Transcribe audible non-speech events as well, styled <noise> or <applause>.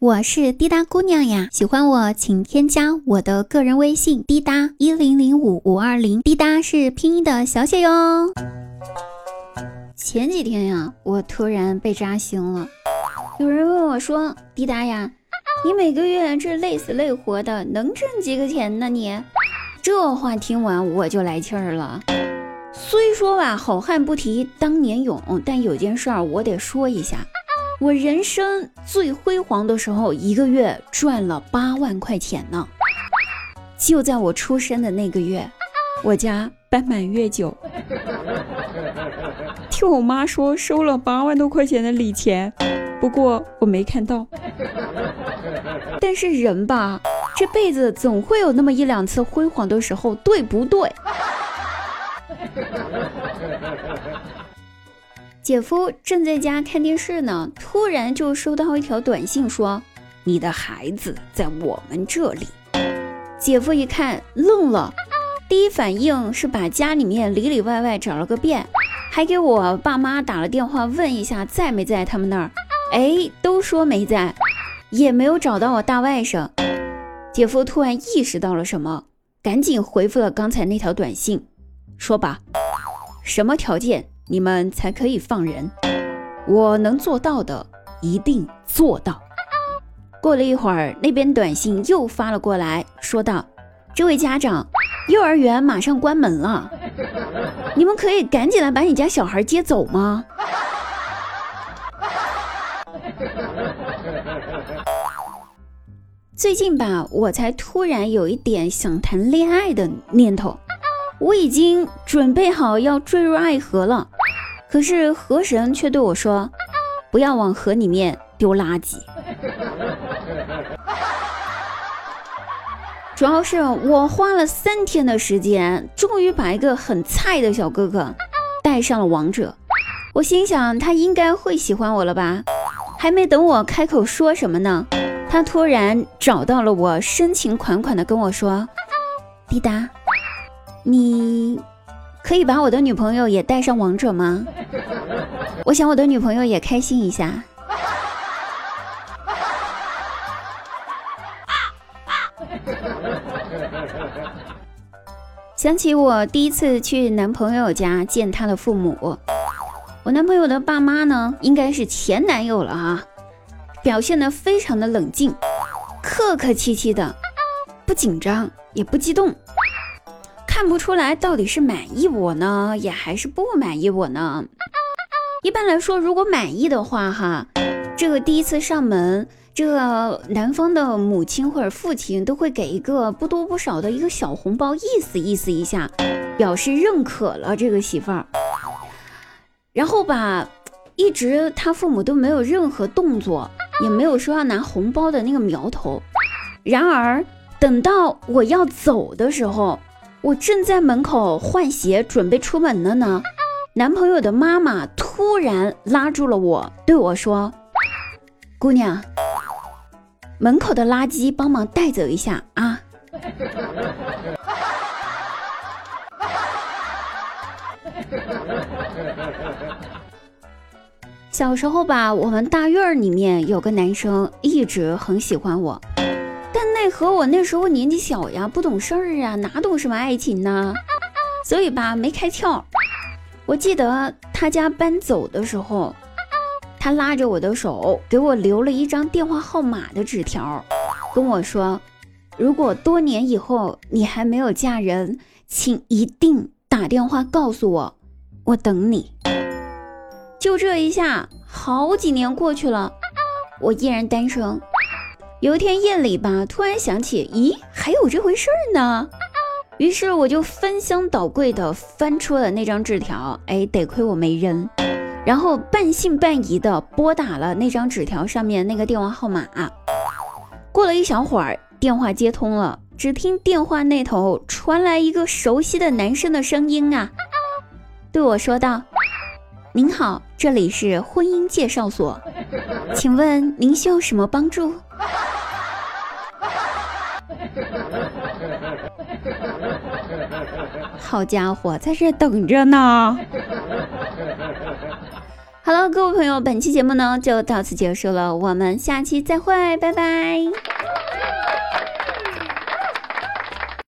我是滴答姑娘呀，喜欢我请添加我的个人微信滴答一零零五五二零，滴答是拼音的小写哟。前几天呀，我突然被扎心了，有人问我说：“滴答呀，你每个月这累死累活的，能挣几个钱呢？”你这话听完我就来气儿了。虽说吧，好汉不提当年勇，但有件事儿我得说一下。我人生最辉煌的时候，一个月赚了八万块钱呢。就在我出生的那个月，我家办满月酒，<laughs> 听我妈说收了八万多块钱的礼钱，不过我没看到。但是人吧，这辈子总会有那么一两次辉煌的时候，对不对？姐夫正在家看电视呢，突然就收到一条短信，说：“你的孩子在我们这里。”姐夫一看愣了，第一反应是把家里面里里外外找了个遍，还给我爸妈打了电话问一下在没在他们那儿。哎，都说没在，也没有找到我大外甥。姐夫突然意识到了什么，赶紧回复了刚才那条短信，说吧，什么条件？你们才可以放人，我能做到的一定做到。过了一会儿，那边短信又发了过来，说道：“这位家长，幼儿园马上关门了，你们可以赶紧来把你家小孩接走吗？”最近吧，我才突然有一点想谈恋爱的念头，我已经准备好要坠入爱河了。可是河神却对我说：“不要往河里面丢垃圾。<laughs> ”主要是我花了三天的时间，终于把一个很菜的小哥哥带上了王者。我心想他应该会喜欢我了吧？还没等我开口说什么呢，他突然找到了我，深情款款的跟我说：“滴答，你。”可以把我的女朋友也带上王者吗？我想我的女朋友也开心一下。想起我第一次去男朋友家见他的父母，我男朋友的爸妈呢，应该是前男友了啊，表现的非常的冷静，客客气气的，不紧张也不激动。看不出来到底是满意我呢，也还是不满意我呢？一般来说，如果满意的话，哈，这个第一次上门，这个男方的母亲或者父亲都会给一个不多不少的一个小红包，意思意思一下，表示认可了这个媳妇儿。然后吧，一直他父母都没有任何动作，也没有说要拿红包的那个苗头。然而等到我要走的时候，我正在门口换鞋，准备出门了呢。男朋友的妈妈突然拉住了我，对我说：“姑娘，门口的垃圾帮忙带走一下啊。”小时候吧，我们大院里面有个男生一直很喜欢我。但奈何我那时候年纪小呀，不懂事儿啊，哪懂什么爱情呢？所以吧，没开窍。我记得他家搬走的时候，他拉着我的手，给我留了一张电话号码的纸条，跟我说：“如果多年以后你还没有嫁人，请一定打电话告诉我，我等你。”就这一下，好几年过去了，我依然单身。有一天夜里吧，突然想起，咦，还有这回事儿呢。于是我就翻箱倒柜的翻出了那张纸条，哎，得亏我没扔。然后半信半疑的拨打了那张纸条上面那个电话号码。过了一小会儿，电话接通了，只听电话那头传来一个熟悉的男生的声音啊，对我说道：“您好，这里是婚姻介绍所，请问您需要什么帮助？” <laughs> 好家伙，在这等着呢。<laughs> 好了，各位朋友，本期节目呢就到此结束了，我们下期再会，拜拜。